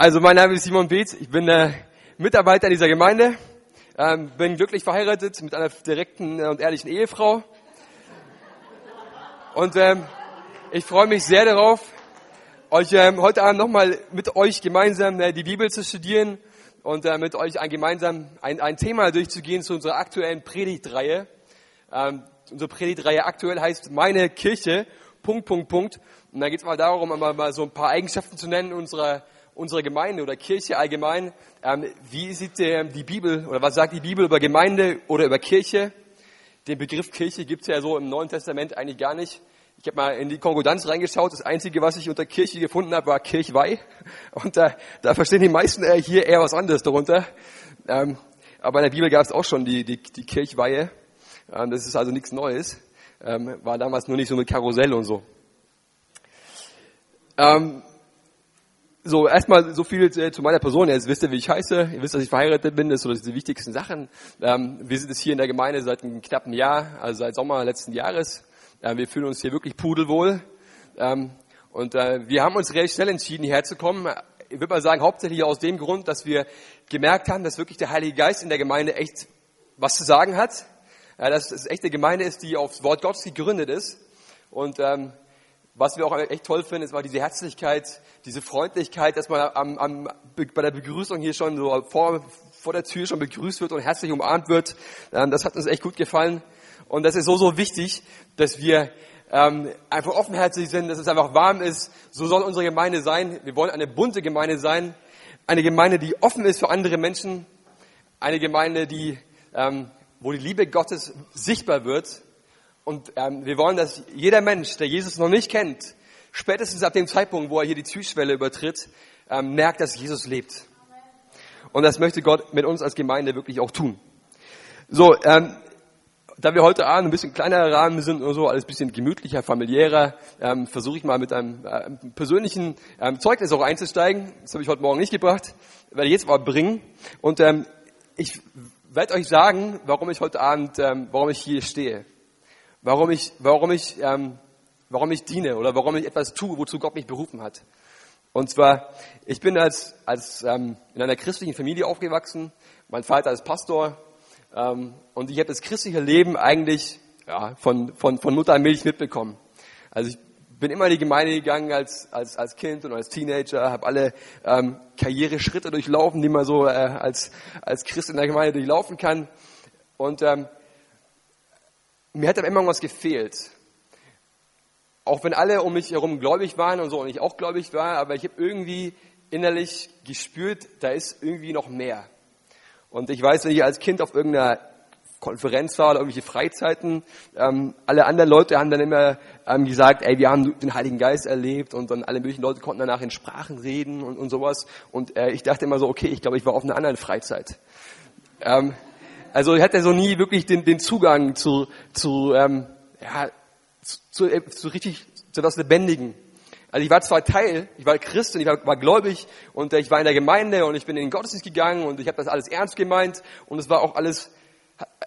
Also mein Name ist Simon Beetz, ich bin äh, Mitarbeiter dieser Gemeinde, ähm, bin glücklich verheiratet mit einer direkten und ehrlichen Ehefrau. Und ähm, ich freue mich sehr darauf, euch ähm, heute Abend nochmal mit euch gemeinsam äh, die Bibel zu studieren und äh, mit euch ein gemeinsam ein, ein Thema durchzugehen zu unserer aktuellen Predigtreihe. Ähm, unsere Predigtreihe aktuell heißt Meine Kirche, Punkt, Punkt, Punkt. Und da geht es mal darum, einmal mal so ein paar Eigenschaften zu nennen unserer unserer Gemeinde oder Kirche allgemein. Ähm, wie sieht der, die Bibel oder was sagt die Bibel über Gemeinde oder über Kirche? Den Begriff Kirche gibt es ja so im Neuen Testament eigentlich gar nicht. Ich habe mal in die Konkordanz reingeschaut. Das Einzige, was ich unter Kirche gefunden habe, war Kirchweih. Und da, da verstehen die meisten äh, hier eher was anderes darunter. Ähm, aber in der Bibel gab es auch schon die, die, die Kirchweihe. Ähm, das ist also nichts Neues. Ähm, war damals nur nicht so mit Karussell und so. Ähm, so, erstmal so viel zu, zu meiner Person. Jetzt wisst ihr, wie ich heiße. Ihr wisst, dass ich verheiratet bin. Das sind so die wichtigsten Sachen. Ähm, wir sind jetzt hier in der Gemeinde seit einem knappen Jahr, also seit Sommer letzten Jahres. Ähm, wir fühlen uns hier wirklich pudelwohl. Ähm, und äh, wir haben uns recht schnell entschieden, hierher zu kommen. Ich würde mal sagen, hauptsächlich aus dem Grund, dass wir gemerkt haben, dass wirklich der Heilige Geist in der Gemeinde echt was zu sagen hat. Äh, dass es echt eine Gemeinde ist, die aufs Wort Gottes gegründet ist. Und ähm, was wir auch echt toll finden, ist mal diese Herzlichkeit, diese Freundlichkeit, dass man am, am, bei der Begrüßung hier schon so vor, vor der Tür schon begrüßt wird und herzlich umarmt wird. Ähm, das hat uns echt gut gefallen. Und das ist so, so wichtig, dass wir ähm, einfach offenherzig sind, dass es einfach warm ist. So soll unsere Gemeinde sein. Wir wollen eine bunte Gemeinde sein. Eine Gemeinde, die offen ist für andere Menschen. Eine Gemeinde, die, ähm, wo die Liebe Gottes sichtbar wird und ähm, wir wollen, dass jeder Mensch, der Jesus noch nicht kennt, spätestens ab dem Zeitpunkt, wo er hier die Türschwelle übertritt, ähm, merkt, dass Jesus lebt. Und das möchte Gott mit uns als Gemeinde wirklich auch tun. So, ähm, da wir heute Abend ein bisschen kleinerer Rahmen sind und so, alles bisschen gemütlicher, familiärer, ähm, versuche ich mal mit einem äh, persönlichen ähm, Zeugnis auch einzusteigen. Das habe ich heute Morgen nicht gebracht, werde ich jetzt mal bringen. Und ähm, ich werde euch sagen, warum ich heute Abend, ähm, warum ich hier stehe warum ich, warum ich, ähm, warum ich diene oder warum ich etwas tue, wozu Gott mich berufen hat. Und zwar, ich bin als, als ähm, in einer christlichen Familie aufgewachsen. Mein Vater ist Pastor ähm, und ich habe das christliche Leben eigentlich ja, von, von, von Mutter und Milch mitbekommen. Also ich bin immer in die Gemeinde gegangen als, als, als Kind und als Teenager, habe alle ähm, Karriereschritte durchlaufen, die man so äh, als, als Christ in der Gemeinde durchlaufen kann. Und ähm, mir hat aber immer was gefehlt. Auch wenn alle um mich herum gläubig waren und so und ich auch gläubig war, aber ich habe irgendwie innerlich gespürt, da ist irgendwie noch mehr. Und ich weiß, wenn ich als Kind auf irgendeiner Konferenz war oder irgendwelche Freizeiten, ähm, alle anderen Leute haben dann immer ähm, gesagt, ey, wir haben den Heiligen Geist erlebt und dann alle möglichen Leute konnten danach in Sprachen reden und, und sowas. Und äh, ich dachte immer so, okay, ich glaube, ich war auf einer anderen Freizeit. Ähm, also ich hatte so nie wirklich den, den Zugang zu, zu, ähm, ja, zu, äh, zu richtig, zu etwas Lebendigen. Also ich war zwar Teil, ich war Christ und ich war, war gläubig und äh, ich war in der Gemeinde und ich bin in den Gottesdienst gegangen und ich habe das alles ernst gemeint und es war auch alles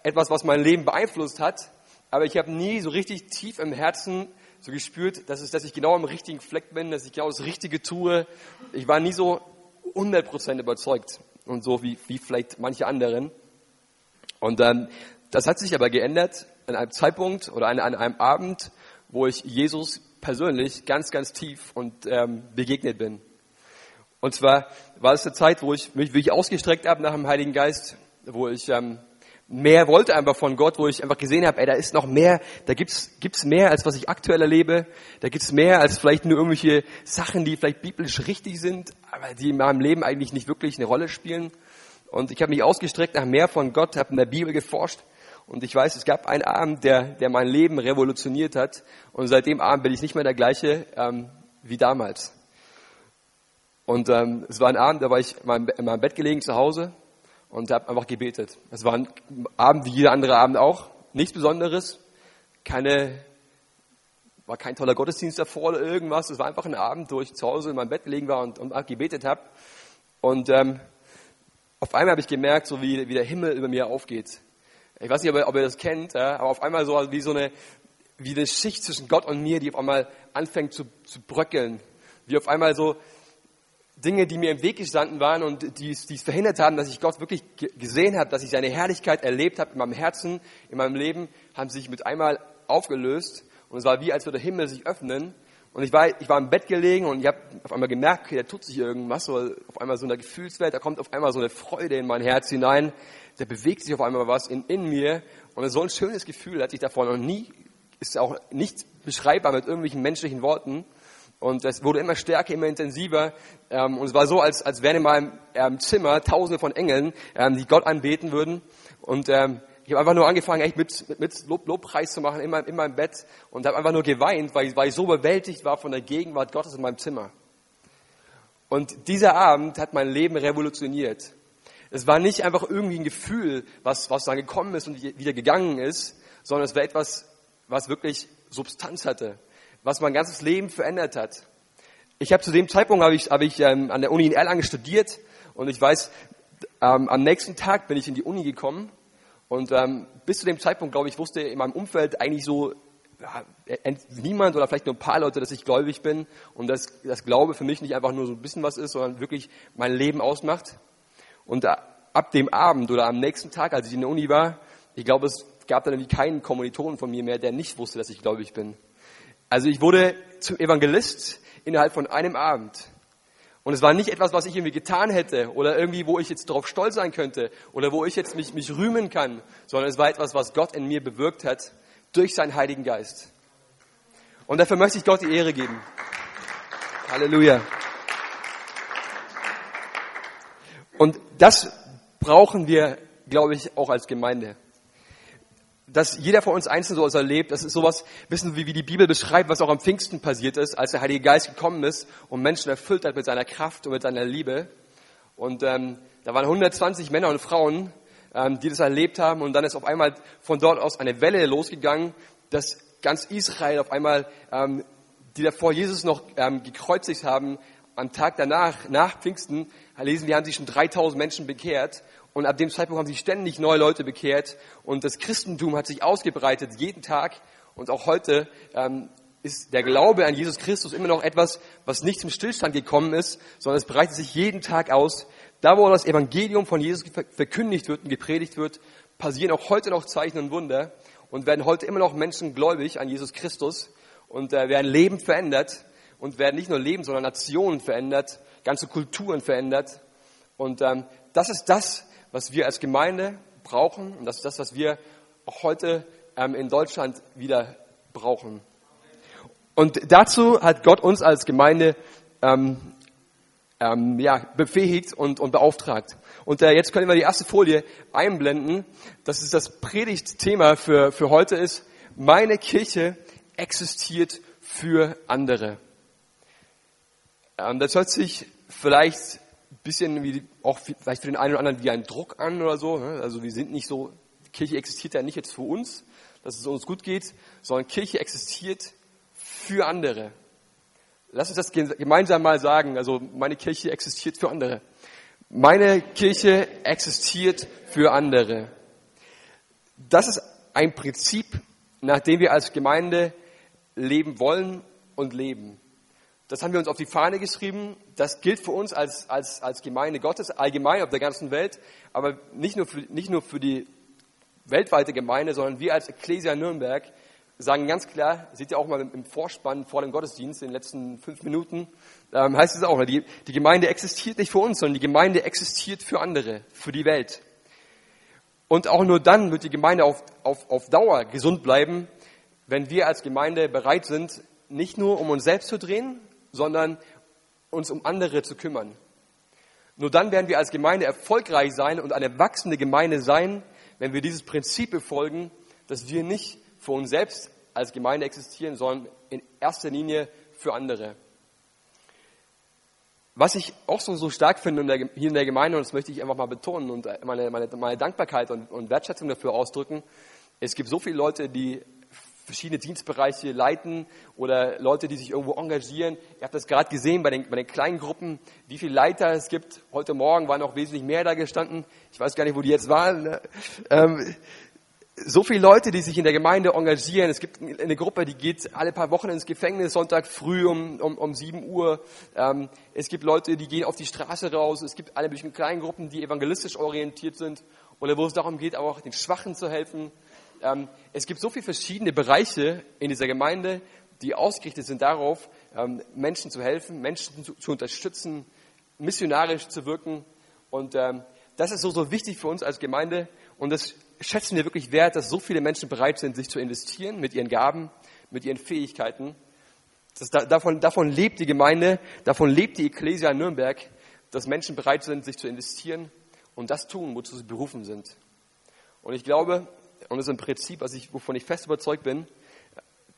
etwas, was mein Leben beeinflusst hat. Aber ich habe nie so richtig tief im Herzen so gespürt, dass, es, dass ich genau am richtigen Fleck bin, dass ich genau das Richtige tue. Ich war nie so 100% überzeugt und so wie, wie vielleicht manche anderen. Und ähm, das hat sich aber geändert an einem Zeitpunkt oder an, an einem Abend, wo ich Jesus persönlich ganz, ganz tief und ähm, begegnet bin. Und zwar war es eine Zeit, wo ich mich wirklich ausgestreckt habe nach dem Heiligen Geist, wo ich ähm, mehr wollte einfach von Gott, wo ich einfach gesehen habe, ey, da ist noch mehr, da gibt's gibt's mehr als was ich aktuell erlebe, da gibt's mehr als vielleicht nur irgendwelche Sachen, die vielleicht biblisch richtig sind, aber die in meinem Leben eigentlich nicht wirklich eine Rolle spielen. Und ich habe mich ausgestreckt nach mehr von Gott, habe in der Bibel geforscht. Und ich weiß, es gab einen Abend, der, der mein Leben revolutioniert hat. Und seit dem Abend bin ich nicht mehr der gleiche ähm, wie damals. Und ähm, es war ein Abend, da war ich in meinem, in meinem Bett gelegen zu Hause und habe einfach gebetet. Es war ein Abend wie jeder andere Abend auch. Nichts Besonderes. Keine, war kein toller Gottesdienst davor oder irgendwas. Es war einfach ein Abend, wo ich zu Hause in meinem Bett gelegen war und, und gebetet habe. Und ähm, auf einmal habe ich gemerkt, so wie, wie der Himmel über mir aufgeht. Ich weiß nicht, ob ihr, ob ihr das kennt, ja, aber auf einmal so wie so eine, wie eine Schicht zwischen Gott und mir, die auf einmal anfängt zu, zu bröckeln. Wie auf einmal so Dinge, die mir im Weg gestanden waren und die es, verhindert haben, dass ich Gott wirklich gesehen habe, dass ich seine Herrlichkeit erlebt habe in meinem Herzen, in meinem Leben, haben sich mit einmal aufgelöst und es war wie, als würde der Himmel sich öffnen und ich war, ich war im Bett gelegen und ich habe auf einmal gemerkt, okay, da tut sich irgendwas, so auf einmal so eine Gefühlswelt, da kommt auf einmal so eine Freude in mein Herz hinein, da bewegt sich auf einmal was in, in mir und so ein schönes Gefühl hatte ich davor noch nie, ist auch nicht beschreibbar mit irgendwelchen menschlichen Worten. Und es wurde immer stärker, immer intensiver. Ähm, und es war so, als, als wären in meinem ähm, Zimmer tausende von Engeln, ähm, die Gott anbeten würden. Und ähm, ich habe einfach nur angefangen, echt mit, mit, mit Lob, Lobpreis zu machen in meinem, in meinem Bett und habe einfach nur geweint, weil, weil ich so überwältigt war von der Gegenwart Gottes in meinem Zimmer. Und dieser Abend hat mein Leben revolutioniert. Es war nicht einfach irgendwie ein Gefühl, was, was dann gekommen ist und wieder gegangen ist, sondern es war etwas, was wirklich Substanz hatte, was mein ganzes Leben verändert hat. Ich habe zu dem Zeitpunkt habe ich, habe ich ähm, an der Uni in Erlangen studiert und ich weiß, ähm, am nächsten Tag bin ich in die Uni gekommen und ähm, bis zu dem Zeitpunkt, glaube ich, wusste in meinem Umfeld eigentlich so ja, niemand oder vielleicht nur ein paar Leute, dass ich gläubig bin und dass das Glaube für mich nicht einfach nur so ein bisschen was ist, sondern wirklich mein Leben ausmacht. Und ab dem Abend oder am nächsten Tag, als ich in der Uni war, ich glaube, es gab dann irgendwie keinen Kommilitonen von mir mehr, der nicht wusste, dass ich gläubig bin. Also ich wurde zum Evangelist innerhalb von einem Abend. Und es war nicht etwas, was ich irgendwie getan hätte oder irgendwie, wo ich jetzt darauf stolz sein könnte oder wo ich jetzt mich, mich rühmen kann, sondern es war etwas, was Gott in mir bewirkt hat durch seinen Heiligen Geist. Und dafür möchte ich Gott die Ehre geben. Halleluja. Und das brauchen wir, glaube ich, auch als Gemeinde. Dass jeder von uns einzeln so erlebt, das ist sowas, wissen wie, wie die Bibel beschreibt, was auch am Pfingsten passiert ist, als der Heilige Geist gekommen ist und Menschen erfüllt hat mit seiner Kraft und mit seiner Liebe. Und ähm, da waren 120 Männer und Frauen, ähm, die das erlebt haben und dann ist auf einmal von dort aus eine Welle losgegangen, dass ganz Israel auf einmal, ähm, die davor Jesus noch ähm, gekreuzigt haben, am Tag danach, nach Pfingsten, lesen wir, haben sich schon 3000 Menschen bekehrt. Und ab dem Zeitpunkt haben sich ständig neue Leute bekehrt. Und das Christentum hat sich ausgebreitet jeden Tag. Und auch heute ähm, ist der Glaube an Jesus Christus immer noch etwas, was nicht zum Stillstand gekommen ist, sondern es breitet sich jeden Tag aus. Da, wo das Evangelium von Jesus verkündigt wird und gepredigt wird, passieren auch heute noch Zeichen und Wunder und werden heute immer noch Menschen gläubig an Jesus Christus und äh, werden Leben verändert und werden nicht nur Leben, sondern Nationen verändert, ganze Kulturen verändert. Und ähm, das ist das, was wir als Gemeinde brauchen und das ist das, was wir auch heute ähm, in Deutschland wieder brauchen. Und dazu hat Gott uns als Gemeinde ähm, ähm, ja, befähigt und, und beauftragt. Und äh, jetzt können wir die erste Folie einblenden. Das ist das Predigtthema für, für heute ist, meine Kirche existiert für andere. Ähm, das hört sich vielleicht bisschen wie, auch vielleicht für den einen oder anderen wie ein Druck an oder so. Ne? Also wir sind nicht so, Kirche existiert ja nicht jetzt für uns, dass es uns gut geht, sondern Kirche existiert für andere. Lass uns das gemeinsam mal sagen. Also meine Kirche existiert für andere. Meine Kirche existiert für andere. Das ist ein Prinzip, nach dem wir als Gemeinde leben wollen und leben. Das haben wir uns auf die Fahne geschrieben. Das gilt für uns als, als, als Gemeinde Gottes allgemein auf der ganzen Welt, aber nicht nur, für, nicht nur für die weltweite Gemeinde, sondern wir als Ecclesia Nürnberg sagen ganz klar, seht ihr auch mal im Vorspann vor dem Gottesdienst in den letzten fünf Minuten, ähm, heißt es auch, die, die Gemeinde existiert nicht für uns, sondern die Gemeinde existiert für andere, für die Welt. Und auch nur dann wird die Gemeinde auf, auf, auf Dauer gesund bleiben, wenn wir als Gemeinde bereit sind, nicht nur um uns selbst zu drehen, sondern uns um andere zu kümmern. Nur dann werden wir als Gemeinde erfolgreich sein und eine wachsende Gemeinde sein, wenn wir dieses Prinzip befolgen, dass wir nicht für uns selbst als Gemeinde existieren, sondern in erster Linie für andere. Was ich auch so, so stark finde hier in der Gemeinde, und das möchte ich einfach mal betonen und meine, meine, meine Dankbarkeit und, und Wertschätzung dafür ausdrücken, es gibt so viele Leute, die verschiedene Dienstbereiche leiten oder Leute, die sich irgendwo engagieren. Ihr habt das gerade gesehen bei den, bei den kleinen Gruppen, wie viele Leiter es gibt. Heute Morgen waren noch wesentlich mehr da gestanden. Ich weiß gar nicht, wo die jetzt waren. Ne? Ähm, so viele Leute, die sich in der Gemeinde engagieren. Es gibt eine Gruppe, die geht alle paar Wochen ins Gefängnis, Sonntag früh um, um, um 7 Uhr. Ähm, es gibt Leute, die gehen auf die Straße raus. Es gibt alle möglichen kleinen Gruppen, die evangelistisch orientiert sind oder wo es darum geht, auch den Schwachen zu helfen. Ähm, es gibt so viele verschiedene Bereiche in dieser Gemeinde, die ausgerichtet sind darauf, ähm, Menschen zu helfen, Menschen zu, zu unterstützen, missionarisch zu wirken. Und ähm, das ist so, so wichtig für uns als Gemeinde. Und das schätzen wir wirklich wert, dass so viele Menschen bereit sind, sich zu investieren mit ihren Gaben, mit ihren Fähigkeiten. Das, davon, davon lebt die Gemeinde, davon lebt die Ecclesia Nürnberg, dass Menschen bereit sind, sich zu investieren und das tun, wozu sie berufen sind. Und ich glaube, und das ist ein Prinzip, was ich, wovon ich fest überzeugt bin,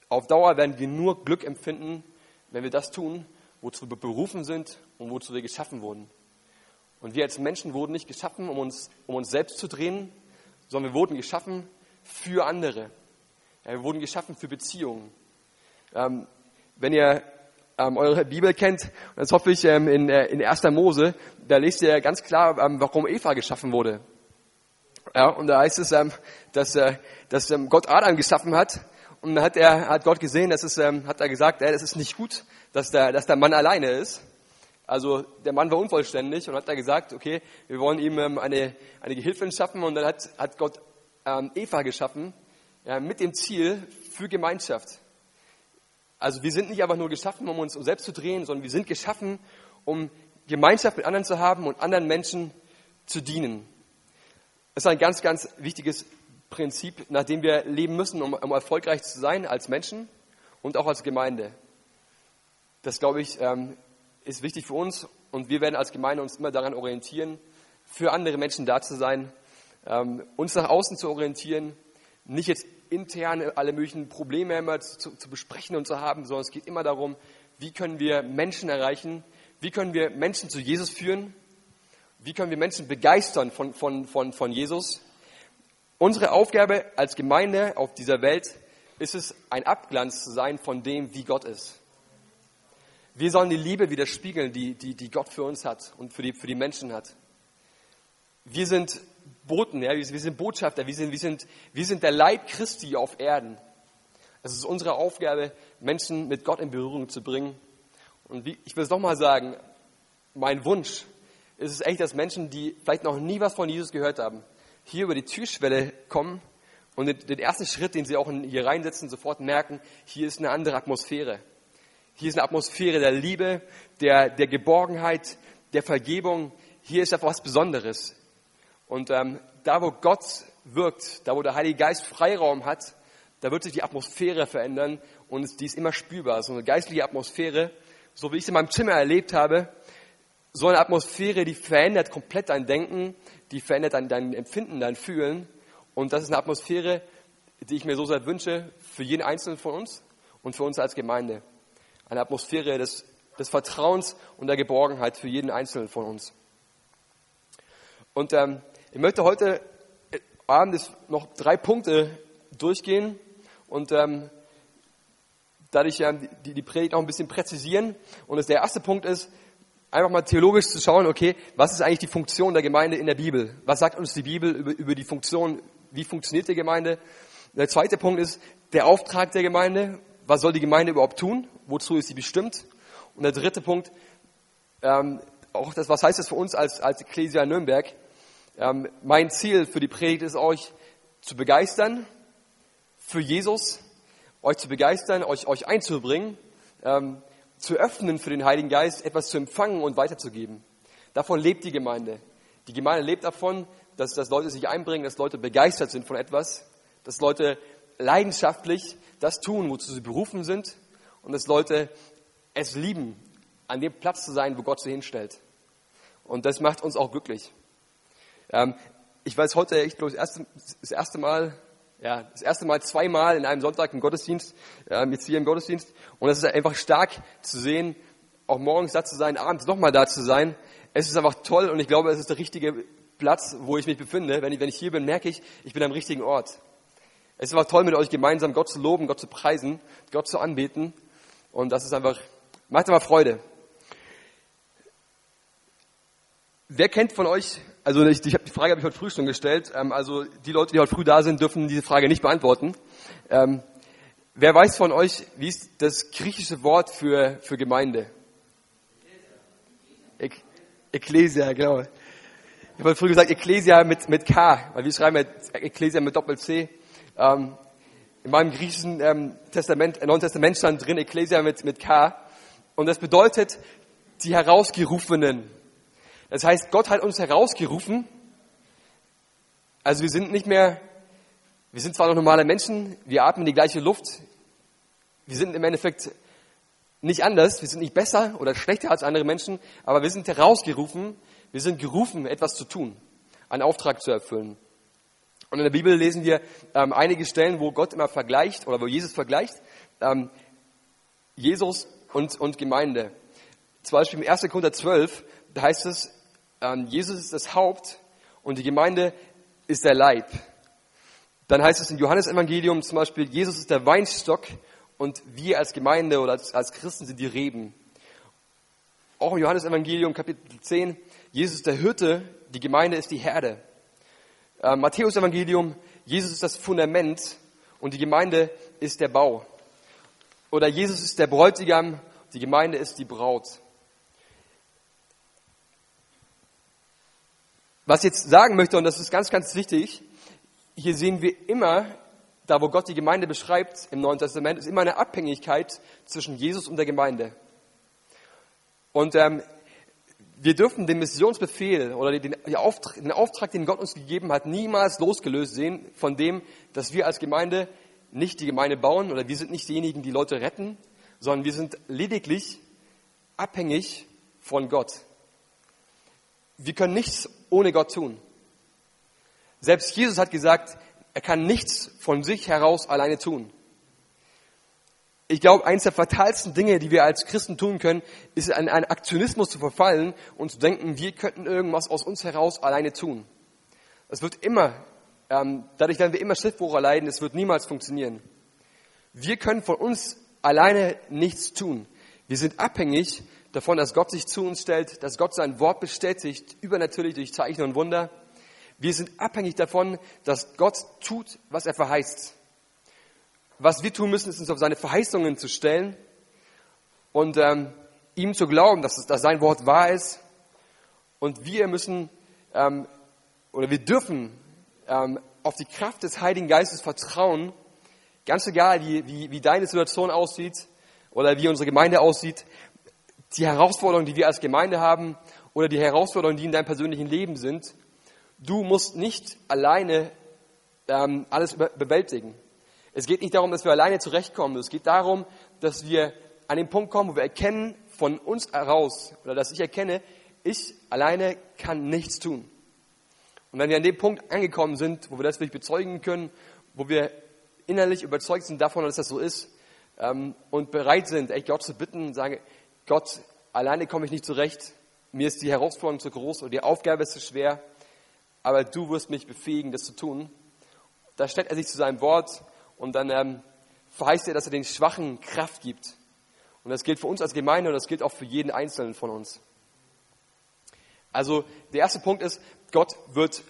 auf Dauer werden wir nur Glück empfinden, wenn wir das tun, wozu wir berufen sind und wozu wir geschaffen wurden. Und wir als Menschen wurden nicht geschaffen, um uns, um uns selbst zu drehen, sondern wir wurden geschaffen für andere. Ja, wir wurden geschaffen für Beziehungen. Ähm, wenn ihr ähm, eure Bibel kennt, das hoffe ich ähm, in, äh, in 1. Mose, da lest ihr ganz klar, ähm, warum Eva geschaffen wurde. Ja, und da heißt es, ähm, dass, äh, dass ähm, Gott Adam geschaffen hat und dann hat, er, hat Gott gesehen, dass es, ähm, hat er gesagt, äh, das ist nicht gut, dass der, dass der Mann alleine ist. Also der Mann war unvollständig und hat da gesagt, okay, wir wollen ihm ähm, eine, eine Gehilfin schaffen und dann hat, hat Gott ähm, Eva geschaffen ja, mit dem Ziel für Gemeinschaft. Also wir sind nicht einfach nur geschaffen, um uns um selbst zu drehen, sondern wir sind geschaffen, um Gemeinschaft mit anderen zu haben und anderen Menschen zu dienen. Ist ein ganz, ganz wichtiges Prinzip, nach dem wir leben müssen, um, um erfolgreich zu sein als Menschen und auch als Gemeinde. Das, glaube ich, ähm, ist wichtig für uns und wir werden als Gemeinde uns immer daran orientieren, für andere Menschen da zu sein, ähm, uns nach außen zu orientieren, nicht jetzt intern alle möglichen Probleme immer zu, zu besprechen und zu haben, sondern es geht immer darum, wie können wir Menschen erreichen, wie können wir Menschen zu Jesus führen, wie können wir Menschen begeistern von, von, von, von Jesus. Unsere Aufgabe als Gemeinde auf dieser Welt ist es, ein Abglanz zu sein von dem, wie Gott ist. Wir sollen die Liebe widerspiegeln, die, die, die Gott für uns hat und für die, für die Menschen hat. Wir sind Boten, ja, wir, sind Botschafter, wir sind, wir, sind, wir sind der Leib Christi auf Erden. Es ist unsere Aufgabe, Menschen mit Gott in Berührung zu bringen. Und wie, ich will es nochmal sagen, mein Wunsch ist es echt, dass Menschen, die vielleicht noch nie was von Jesus gehört haben, hier über die Türschwelle kommen und den, ersten Schritt, den sie auch hier reinsetzen, sofort merken, hier ist eine andere Atmosphäre. Hier ist eine Atmosphäre der Liebe, der, der Geborgenheit, der Vergebung. Hier ist etwas Besonderes. Und ähm, da, wo Gott wirkt, da, wo der Heilige Geist Freiraum hat, da wird sich die Atmosphäre verändern und die ist immer spürbar. So eine geistliche Atmosphäre, so wie ich es in meinem Zimmer erlebt habe, so eine Atmosphäre, die verändert komplett dein Denken, die verändert dein, dein Empfinden, dein Fühlen. Und das ist eine Atmosphäre, die ich mir so sehr wünsche für jeden Einzelnen von uns und für uns als Gemeinde eine Atmosphäre des, des Vertrauens und der Geborgenheit für jeden Einzelnen von uns. Und ähm, ich möchte heute Abend noch drei Punkte durchgehen und ähm, dadurch ähm, die, die Predigt noch ein bisschen präzisieren. Und das, der erste Punkt ist, einfach mal theologisch zu schauen, okay, was ist eigentlich die Funktion der Gemeinde in der Bibel? Was sagt uns die Bibel über, über die Funktion, wie funktioniert die Gemeinde? Der zweite Punkt ist der Auftrag der Gemeinde was soll die Gemeinde überhaupt tun? Wozu ist sie bestimmt? Und der dritte Punkt, ähm, auch das, was heißt das für uns als, als Ecclesia Nürnberg? Ähm, mein Ziel für die Predigt ist, euch zu begeistern für Jesus, euch zu begeistern, euch, euch einzubringen, ähm, zu öffnen für den Heiligen Geist, etwas zu empfangen und weiterzugeben. Davon lebt die Gemeinde. Die Gemeinde lebt davon, dass, dass Leute sich einbringen, dass Leute begeistert sind von etwas, dass Leute leidenschaftlich das tun, wozu sie berufen sind und dass Leute es lieben, an dem Platz zu sein, wo Gott sie hinstellt. Und das macht uns auch glücklich. Ähm, ich weiß heute, ich glaube, das erste, das erste Mal, ja, das erste Mal zweimal in einem Sonntag im Gottesdienst, ähm, jetzt hier im Gottesdienst. Und es ist einfach stark zu sehen, auch morgens da zu sein, abends nochmal da zu sein. Es ist einfach toll und ich glaube, es ist der richtige Platz, wo ich mich befinde. Wenn ich, wenn ich hier bin, merke ich, ich bin am richtigen Ort. Es ist einfach toll, mit euch gemeinsam Gott zu loben, Gott zu preisen, Gott zu anbeten. Und das ist einfach, macht einfach Freude. Wer kennt von euch also ich, ich hab, die Frage habe ich heute früh schon gestellt. Ähm, also die Leute, die heute früh da sind, dürfen diese Frage nicht beantworten. Ähm, wer weiß von euch, wie ist das griechische Wort für, für Gemeinde? Ek Ecclesia, genau. Ich habe heute früh gesagt Ecclesia mit, mit K, weil wir schreiben ja Ecclesia mit Doppel-C. Ähm, in meinem griechischen ähm, Testament, äh, Neuen Testament stand drin Ecclesia mit, mit K. Und das bedeutet die Herausgerufenen. Das heißt, Gott hat uns herausgerufen. Also wir sind nicht mehr, wir sind zwar noch normale Menschen, wir atmen die gleiche Luft. Wir sind im Endeffekt nicht anders, wir sind nicht besser oder schlechter als andere Menschen, aber wir sind herausgerufen, wir sind gerufen, etwas zu tun, einen Auftrag zu erfüllen. Und in der Bibel lesen wir ähm, einige Stellen, wo Gott immer vergleicht oder wo Jesus vergleicht, ähm, Jesus und, und Gemeinde. Zum Beispiel im 1. Korinther 12, da heißt es, Jesus ist das Haupt und die Gemeinde ist der Leib. Dann heißt es im Johannesevangelium zum Beispiel, Jesus ist der Weinstock und wir als Gemeinde oder als, als Christen sind die Reben. Auch im Johannesevangelium Kapitel 10, Jesus ist der Hirte, die Gemeinde ist die Herde. Äh, Matthäus Evangelium, Jesus ist das Fundament und die Gemeinde ist der Bau. Oder Jesus ist der Bräutigam, die Gemeinde ist die Braut. Was ich jetzt sagen möchte, und das ist ganz, ganz wichtig, hier sehen wir immer, da wo Gott die Gemeinde beschreibt im Neuen Testament, ist immer eine Abhängigkeit zwischen Jesus und der Gemeinde. Und ähm, wir dürfen den Missionsbefehl oder den, Auftrag, den Auftrag, den Gott uns gegeben hat, niemals losgelöst sehen von dem, dass wir als Gemeinde nicht die Gemeinde bauen oder wir sind nicht diejenigen, die Leute retten, sondern wir sind lediglich abhängig von Gott. Wir können nichts ohne Gott tun. Selbst Jesus hat gesagt, er kann nichts von sich heraus alleine tun. Ich glaube, eines der fatalsten Dinge, die wir als Christen tun können, ist an einen Aktionismus zu verfallen und zu denken, wir könnten irgendwas aus uns heraus alleine tun. Es wird immer, ähm, dadurch werden wir immer Schiffbruch erleiden, es wird niemals funktionieren. Wir können von uns alleine nichts tun. Wir sind abhängig davon, dass Gott sich zu uns stellt, dass Gott sein Wort bestätigt, übernatürlich durch Zeichen und Wunder. Wir sind abhängig davon, dass Gott tut, was er verheißt. Was wir tun müssen, ist uns auf seine Verheißungen zu stellen und ähm, ihm zu glauben, dass, dass sein Wort wahr ist. Und wir müssen ähm, oder wir dürfen ähm, auf die Kraft des Heiligen Geistes vertrauen, ganz egal, wie, wie, wie deine Situation aussieht oder wie unsere Gemeinde aussieht die Herausforderungen, die wir als Gemeinde haben oder die Herausforderungen, die in deinem persönlichen Leben sind, du musst nicht alleine ähm, alles bewältigen. Es geht nicht darum, dass wir alleine zurechtkommen. Es geht darum, dass wir an den Punkt kommen, wo wir erkennen von uns heraus oder dass ich erkenne, ich alleine kann nichts tun. Und wenn wir an dem Punkt angekommen sind, wo wir das wirklich bezeugen können, wo wir innerlich überzeugt sind davon, dass das so ist ähm, und bereit sind, echt Gott zu bitten und sagen, Gott, alleine komme ich nicht zurecht, mir ist die Herausforderung zu groß oder die Aufgabe ist zu schwer, aber du wirst mich befähigen, das zu tun. Da stellt er sich zu seinem Wort und dann ähm, verheißt er, dass er den Schwachen Kraft gibt. Und das gilt für uns als Gemeinde und das gilt auch für jeden Einzelnen von uns. Also der erste Punkt ist, Gott wird,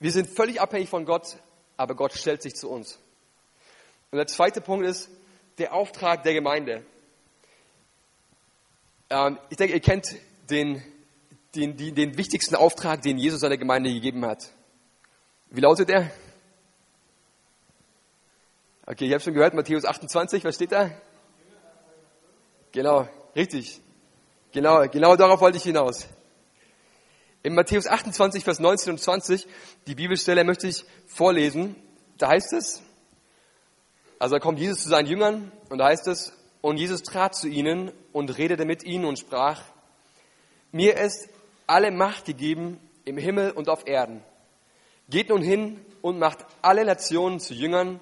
wir sind völlig abhängig von Gott, aber Gott stellt sich zu uns. Und der zweite Punkt ist der Auftrag der Gemeinde. Ähm, ich denke, ihr kennt den, den, den, den wichtigsten Auftrag, den Jesus seiner Gemeinde gegeben hat. Wie lautet er? Okay, ich habe schon gehört, Matthäus 28, was steht da? Genau, richtig. Genau, genau darauf wollte ich hinaus. In Matthäus 28, Vers 19 und 20, die Bibelstelle möchte ich vorlesen. Da heißt es, also da kommt Jesus zu seinen Jüngern und da heißt es, und Jesus trat zu ihnen und redete mit ihnen und sprach, mir ist alle Macht gegeben im Himmel und auf Erden. Geht nun hin und macht alle Nationen zu Jüngern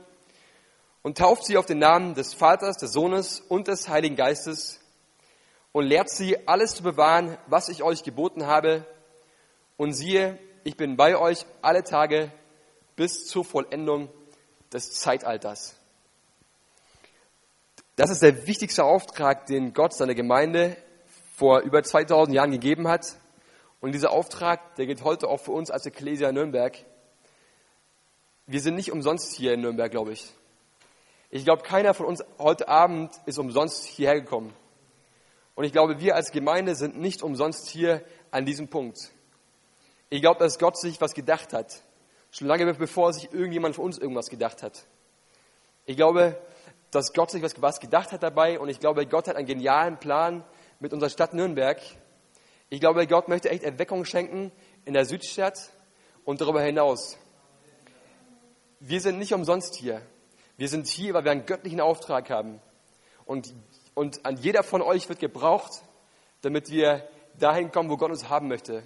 und tauft sie auf den Namen des Vaters, des Sohnes und des Heiligen Geistes und lehrt sie, alles zu bewahren, was ich euch geboten habe. Und siehe, ich bin bei euch alle Tage bis zur Vollendung des Zeitalters. Das ist der wichtigste Auftrag, den Gott seiner Gemeinde vor über 2000 Jahren gegeben hat. Und dieser Auftrag, der geht heute auch für uns als Ecclesia Nürnberg. Wir sind nicht umsonst hier in Nürnberg, glaube ich. Ich glaube, keiner von uns heute Abend ist umsonst hierher gekommen. Und ich glaube, wir als Gemeinde sind nicht umsonst hier an diesem Punkt. Ich glaube, dass Gott sich was gedacht hat. Schon lange bevor sich irgendjemand von uns irgendwas gedacht hat. Ich glaube, dass Gott sich was, gedacht hat dabei und ich glaube, Gott hat einen genialen Plan mit unserer Stadt Nürnberg. Ich glaube, Gott möchte echt Erweckung schenken in der Südstadt und darüber hinaus. Wir sind nicht umsonst hier. Wir sind hier, weil wir einen göttlichen Auftrag haben. Und, und an jeder von euch wird gebraucht, damit wir dahin kommen, wo Gott uns haben möchte.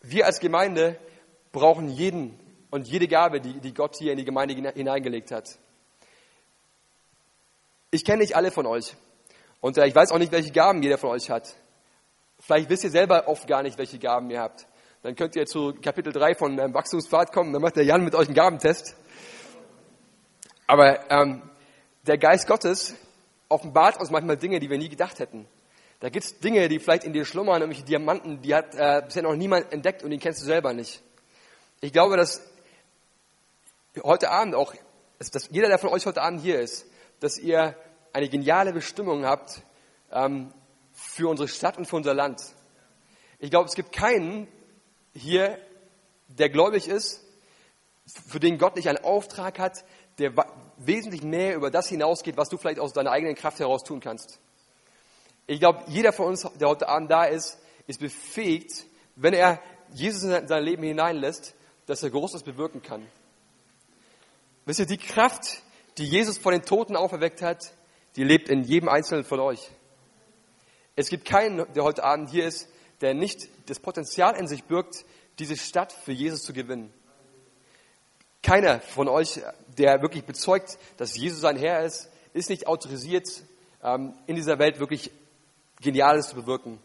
Wir als Gemeinde brauchen jeden und jede Gabe, die, die Gott hier in die Gemeinde hineingelegt hat. Ich kenne nicht alle von euch. Und äh, ich weiß auch nicht, welche Gaben jeder von euch hat. Vielleicht wisst ihr selber oft gar nicht, welche Gaben ihr habt. Dann könnt ihr zu Kapitel 3 von ähm, Wachstumspfad kommen, dann macht der Jan mit euch einen Gabentest. Aber ähm, der Geist Gottes offenbart uns manchmal Dinge, die wir nie gedacht hätten. Da gibt es Dinge, die vielleicht in dir schlummern, irgendwelche Diamanten, die hat äh, bisher noch niemand entdeckt und die kennst du selber nicht. Ich glaube, dass heute Abend auch, dass jeder, der von euch heute Abend hier ist, dass ihr eine geniale Bestimmung habt ähm, für unsere Stadt und für unser Land. Ich glaube, es gibt keinen hier, der gläubig ist, für den Gott nicht einen Auftrag hat, der wesentlich mehr über das hinausgeht, was du vielleicht aus deiner eigenen Kraft heraus tun kannst. Ich glaube, jeder von uns, der heute Abend da ist, ist befähigt, wenn er Jesus in sein Leben hineinlässt, dass er Großes bewirken kann. Wisst ihr, die Kraft, die Jesus von den Toten auferweckt hat, die lebt in jedem Einzelnen von euch. Es gibt keinen, der heute Abend hier ist, der nicht das Potenzial in sich birgt, diese Stadt für Jesus zu gewinnen. Keiner von euch, der wirklich bezeugt, dass Jesus sein Herr ist, ist nicht autorisiert, ähm, in dieser Welt wirklich Geniales zu bewirken.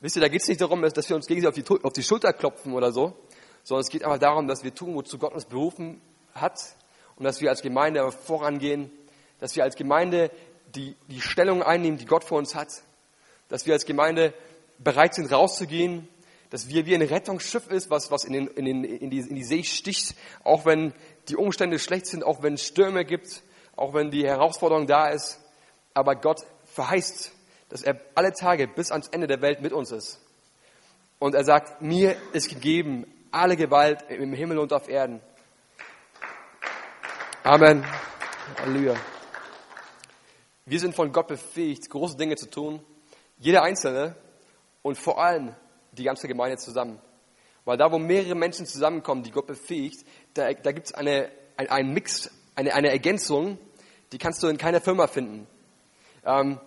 Wisst ihr, da geht es nicht darum, dass wir uns gegenseitig auf die, auf die Schulter klopfen oder so, sondern es geht einfach darum, dass wir tun, wozu Gott uns berufen hat und dass wir als Gemeinde vorangehen, dass wir als Gemeinde die, die Stellung einnehmen, die Gott vor uns hat, dass wir als Gemeinde bereit sind, rauszugehen, dass wir wie ein Rettungsschiff ist, was, was in, den, in, den, in, die, in die See sticht, auch wenn die Umstände schlecht sind, auch wenn es Stürme gibt, auch wenn die Herausforderung da ist. Aber Gott verheißt, dass er alle Tage bis ans Ende der Welt mit uns ist. Und er sagt, mir ist gegeben alle Gewalt im Himmel und auf Erden. Amen. Halleluja. Wir sind von Gott befähigt, große Dinge zu tun. Jeder Einzelne und vor allem die ganze Gemeinde zusammen. Weil da, wo mehrere Menschen zusammenkommen, die Gott befähigt, da, da gibt es eine, ein, einen Mix, eine, eine Ergänzung, die kannst du in keiner Firma finden. Ähm,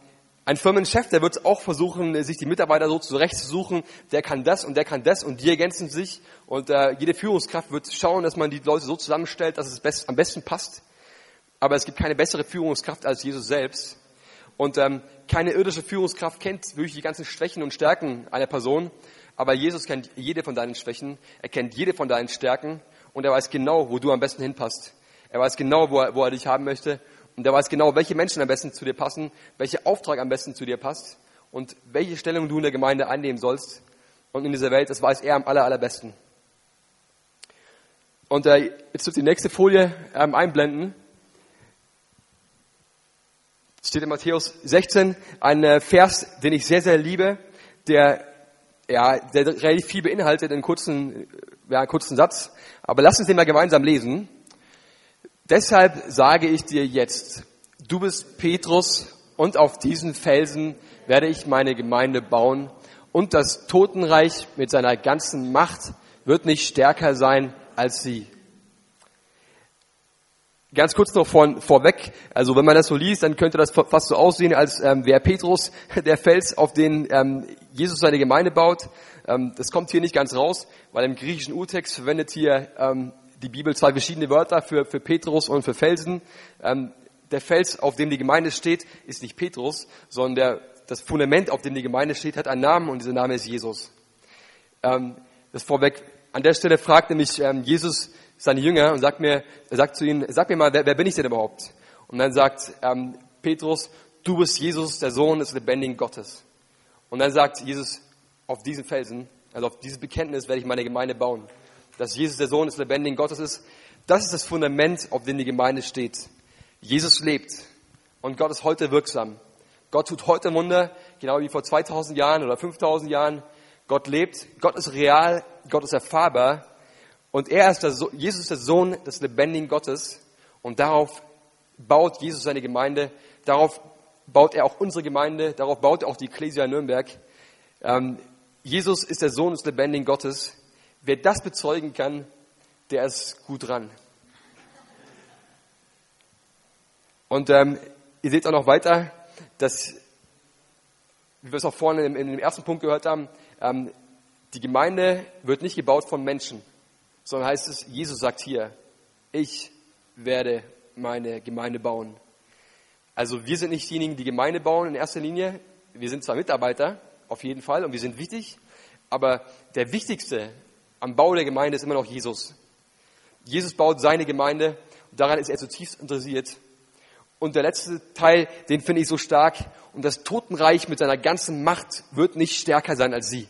ein Firmenchef, der wird auch versuchen, sich die Mitarbeiter so zurechtzusuchen, der kann das und der kann das und die ergänzen sich und äh, jede Führungskraft wird schauen, dass man die Leute so zusammenstellt, dass es best, am besten passt. Aber es gibt keine bessere Führungskraft als Jesus selbst. Und ähm, keine irdische Führungskraft kennt wirklich die ganzen Schwächen und Stärken einer Person. Aber Jesus kennt jede von deinen Schwächen, er kennt jede von deinen Stärken und er weiß genau, wo du am besten hinpasst. Er weiß genau, wo er, wo er dich haben möchte und er weiß genau, welche Menschen am besten zu dir passen, welcher Auftrag am besten zu dir passt und welche Stellung du in der Gemeinde einnehmen sollst. Und in dieser Welt, das weiß er am aller, allerbesten. Und äh, jetzt wird die nächste Folie ähm, einblenden steht in Matthäus 16, ein äh, Vers, den ich sehr, sehr liebe, der, ja, der relativ viel beinhaltet in kurzen, ja, kurzen Satz. Aber lass uns den mal gemeinsam lesen. Deshalb sage ich dir jetzt, du bist Petrus und auf diesen Felsen werde ich meine Gemeinde bauen und das Totenreich mit seiner ganzen Macht wird nicht stärker sein als sie. Ganz kurz noch von, vorweg, also wenn man das so liest, dann könnte das fast so aussehen, als ähm, wäre Petrus der Fels, auf den ähm, Jesus seine Gemeinde baut. Ähm, das kommt hier nicht ganz raus, weil im griechischen Urtext verwendet hier ähm, die Bibel zwei verschiedene Wörter für, für Petrus und für Felsen. Ähm, der Fels, auf dem die Gemeinde steht, ist nicht Petrus, sondern der, das Fundament, auf dem die Gemeinde steht, hat einen Namen und dieser Name ist Jesus. Ähm, das vorweg. An der Stelle fragt nämlich ähm, Jesus seine Jünger und sagt mir, er sagt zu ihnen, sag mir mal, wer, wer bin ich denn überhaupt? Und dann sagt ähm, Petrus, du bist Jesus, der Sohn des lebendigen Gottes. Und dann sagt Jesus, auf diesen Felsen Also auf dieses Bekenntnis werde ich meine Gemeinde bauen. Dass Jesus der Sohn des lebendigen Gottes ist, das ist das Fundament, auf dem die Gemeinde steht. Jesus lebt und Gott ist heute wirksam. Gott tut heute Wunder, genau wie vor 2000 Jahren oder 5000 Jahren. Gott lebt, Gott ist real, Gott ist erfahrbar und er ist der so Jesus ist der Sohn des lebendigen Gottes und darauf baut Jesus seine Gemeinde, darauf baut er auch unsere Gemeinde, darauf baut er auch die Ecclesia Nürnberg. Ähm, Jesus ist der Sohn des lebendigen Gottes. Wer das bezeugen kann, der ist gut dran. Und ähm, ihr seht auch noch weiter, dass, wie wir es auch vorne in, in dem ersten Punkt gehört haben, ähm, die Gemeinde wird nicht gebaut von Menschen, sondern heißt es, Jesus sagt hier, ich werde meine Gemeinde bauen. Also wir sind nicht diejenigen, die Gemeinde bauen in erster Linie. Wir sind zwar Mitarbeiter, auf jeden Fall, und wir sind wichtig, aber der wichtigste am Bau der Gemeinde ist immer noch Jesus. Jesus baut seine Gemeinde daran ist er zutiefst interessiert. Und der letzte Teil, den finde ich so stark. Und das Totenreich mit seiner ganzen Macht wird nicht stärker sein als sie.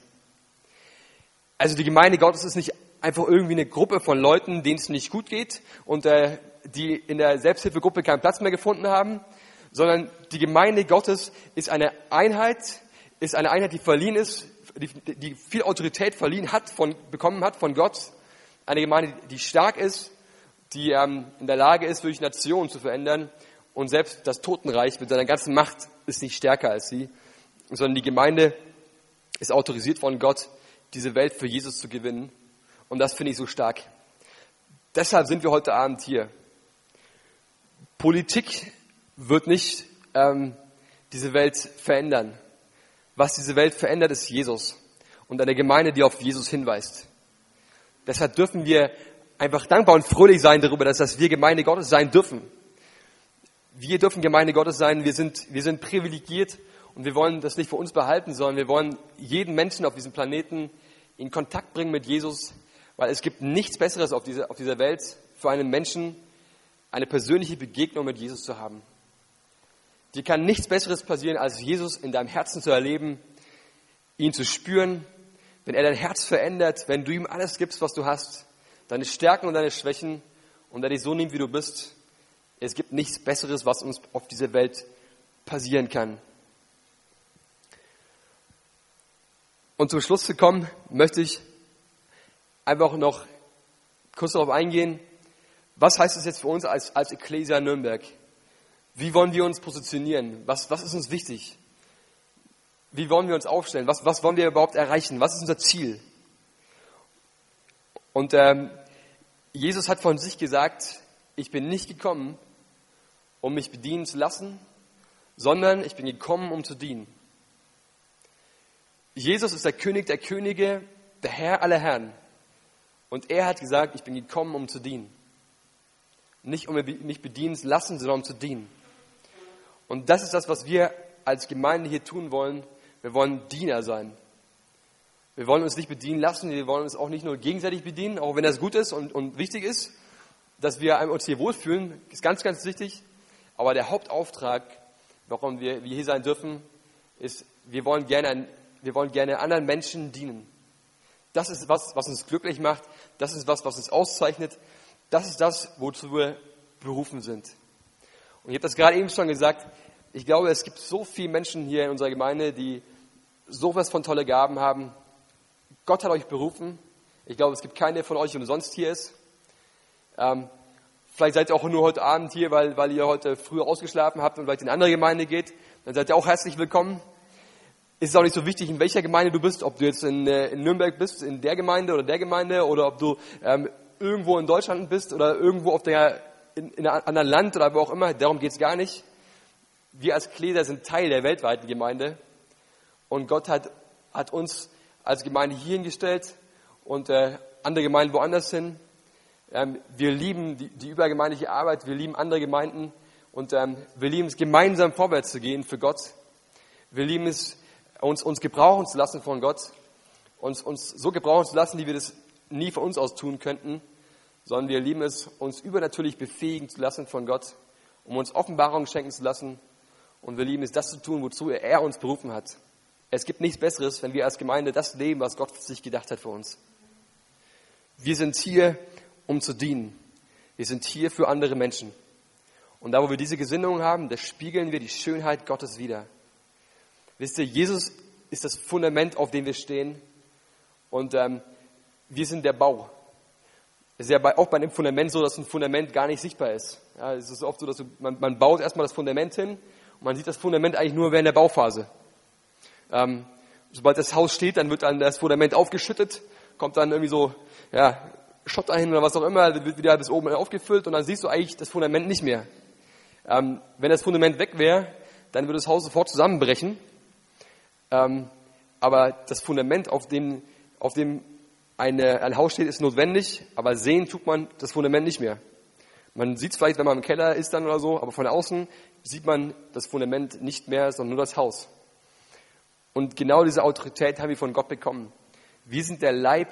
Also die Gemeinde Gottes ist nicht einfach irgendwie eine Gruppe von Leuten, denen es nicht gut geht und äh, die in der Selbsthilfegruppe keinen Platz mehr gefunden haben, sondern die Gemeinde Gottes ist eine Einheit, ist eine Einheit, die verliehen ist, die, die viel Autorität verliehen hat, von, bekommen hat von Gott. Eine Gemeinde, die stark ist, die ähm, in der Lage ist, durch Nationen zu verändern. Und selbst das Totenreich mit seiner ganzen Macht ist nicht stärker als sie, sondern die Gemeinde ist autorisiert von Gott, diese Welt für Jesus zu gewinnen. Und das finde ich so stark. Deshalb sind wir heute Abend hier. Politik wird nicht ähm, diese Welt verändern. Was diese Welt verändert, ist Jesus und eine Gemeinde, die auf Jesus hinweist. Deshalb dürfen wir einfach dankbar und fröhlich sein darüber, dass das wir Gemeinde Gottes sein dürfen. Wir dürfen Gemeinde Gottes sein, wir sind, wir sind privilegiert und wir wollen das nicht für uns behalten, sondern wir wollen jeden Menschen auf diesem Planeten in Kontakt bringen mit Jesus, weil es gibt nichts Besseres auf dieser, auf dieser Welt für einen Menschen, eine persönliche Begegnung mit Jesus zu haben. Dir kann nichts Besseres passieren, als Jesus in deinem Herzen zu erleben, ihn zu spüren, wenn er dein Herz verändert, wenn du ihm alles gibst, was du hast, deine Stärken und deine Schwächen und er dich so nimmt, wie du bist. Es gibt nichts Besseres, was uns auf dieser Welt passieren kann. Und zum Schluss zu kommen, möchte ich einfach noch kurz darauf eingehen, was heißt es jetzt für uns als, als Ecclesia Nürnberg? Wie wollen wir uns positionieren? Was, was ist uns wichtig? Wie wollen wir uns aufstellen? Was, was wollen wir überhaupt erreichen? Was ist unser Ziel? Und ähm, Jesus hat von sich gesagt, ich bin nicht gekommen, um mich bedienen zu lassen, sondern ich bin gekommen, um zu dienen. Jesus ist der König der Könige, der Herr aller Herren. Und er hat gesagt, ich bin gekommen, um zu dienen. Nicht um mich bedienen zu lassen, sondern um zu dienen. Und das ist das, was wir als Gemeinde hier tun wollen. Wir wollen Diener sein. Wir wollen uns nicht bedienen lassen, wir wollen uns auch nicht nur gegenseitig bedienen, auch wenn das gut ist und, und wichtig ist, dass wir uns hier wohlfühlen, ist ganz, ganz wichtig. Aber der Hauptauftrag, warum wir, wir hier sein dürfen, ist, wir wollen gerne, wir wollen gerne anderen Menschen dienen. Das ist was, was uns glücklich macht. Das ist was, was uns auszeichnet. Das ist das, wozu wir berufen sind. Und ich habe das gerade eben schon gesagt, ich glaube, es gibt so viele Menschen hier in unserer Gemeinde, die so was von tolle Gaben haben. Gott hat euch berufen. Ich glaube, es gibt keine von euch, der umsonst hier ist. Ähm, vielleicht seid ihr auch nur heute Abend hier, weil, weil ihr heute früher ausgeschlafen habt und vielleicht in eine andere Gemeinde geht. Dann seid ihr auch herzlich willkommen. Es ist auch nicht so wichtig, in welcher Gemeinde du bist, ob du jetzt in, äh, in Nürnberg bist, in der Gemeinde oder der Gemeinde, oder ob du ähm, irgendwo in Deutschland bist oder irgendwo auf der in, in einem anderen Land oder wo auch immer, darum geht es gar nicht. Wir als Kläder sind Teil der weltweiten Gemeinde und Gott hat, hat uns als Gemeinde hier hingestellt und äh, andere Gemeinden woanders hin. Ähm, wir lieben die, die, übergemeindliche Arbeit, wir lieben andere Gemeinden und ähm, wir lieben es, gemeinsam vorwärts zu gehen für Gott. Wir lieben es, uns, uns gebrauchen zu lassen von Gott, uns, uns so gebrauchen zu lassen, wie wir das nie von uns aus tun könnten sondern wir lieben es, uns übernatürlich befähigen zu lassen von Gott, um uns Offenbarung schenken zu lassen. Und wir lieben es, das zu tun, wozu er uns berufen hat. Es gibt nichts Besseres, wenn wir als Gemeinde das leben, was Gott sich gedacht hat für uns. Wir sind hier, um zu dienen. Wir sind hier für andere Menschen. Und da, wo wir diese Gesinnung haben, da spiegeln wir die Schönheit Gottes wider. Wisst ihr, Jesus ist das Fundament, auf dem wir stehen. Und ähm, wir sind der Bau. Es ist ja bei, auch bei dem Fundament so, dass ein Fundament gar nicht sichtbar ist. Ja, es ist oft so, dass du, man, man baut erstmal das Fundament hin und man sieht das Fundament eigentlich nur während der Bauphase. Ähm, sobald das Haus steht, dann wird dann das Fundament aufgeschüttet, kommt dann irgendwie so ja, Schotter hin oder was auch immer, wird wieder bis oben aufgefüllt und dann siehst du eigentlich das Fundament nicht mehr. Ähm, wenn das Fundament weg wäre, dann würde das Haus sofort zusammenbrechen. Ähm, aber das Fundament, auf dem, auf dem eine, ein Haus steht, ist notwendig, aber sehen tut man das Fundament nicht mehr. Man sieht es vielleicht, wenn man im Keller ist dann oder so, aber von außen sieht man das Fundament nicht mehr, sondern nur das Haus. Und genau diese Autorität haben wir von Gott bekommen. Wir sind der Leib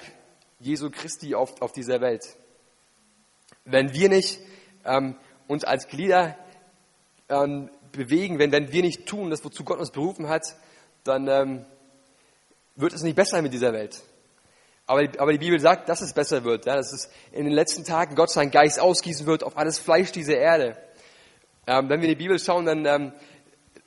Jesu Christi auf, auf dieser Welt. Wenn wir nicht ähm, uns als Glieder ähm, bewegen, wenn, wenn wir nicht tun, das wozu Gott uns berufen hat, dann ähm, wird es nicht besser mit dieser Welt. Aber, aber die Bibel sagt, dass es besser wird, ja, dass es in den letzten Tagen Gott seinen Geist ausgießen wird auf alles Fleisch dieser Erde. Ähm, wenn wir in die Bibel schauen, dann ähm,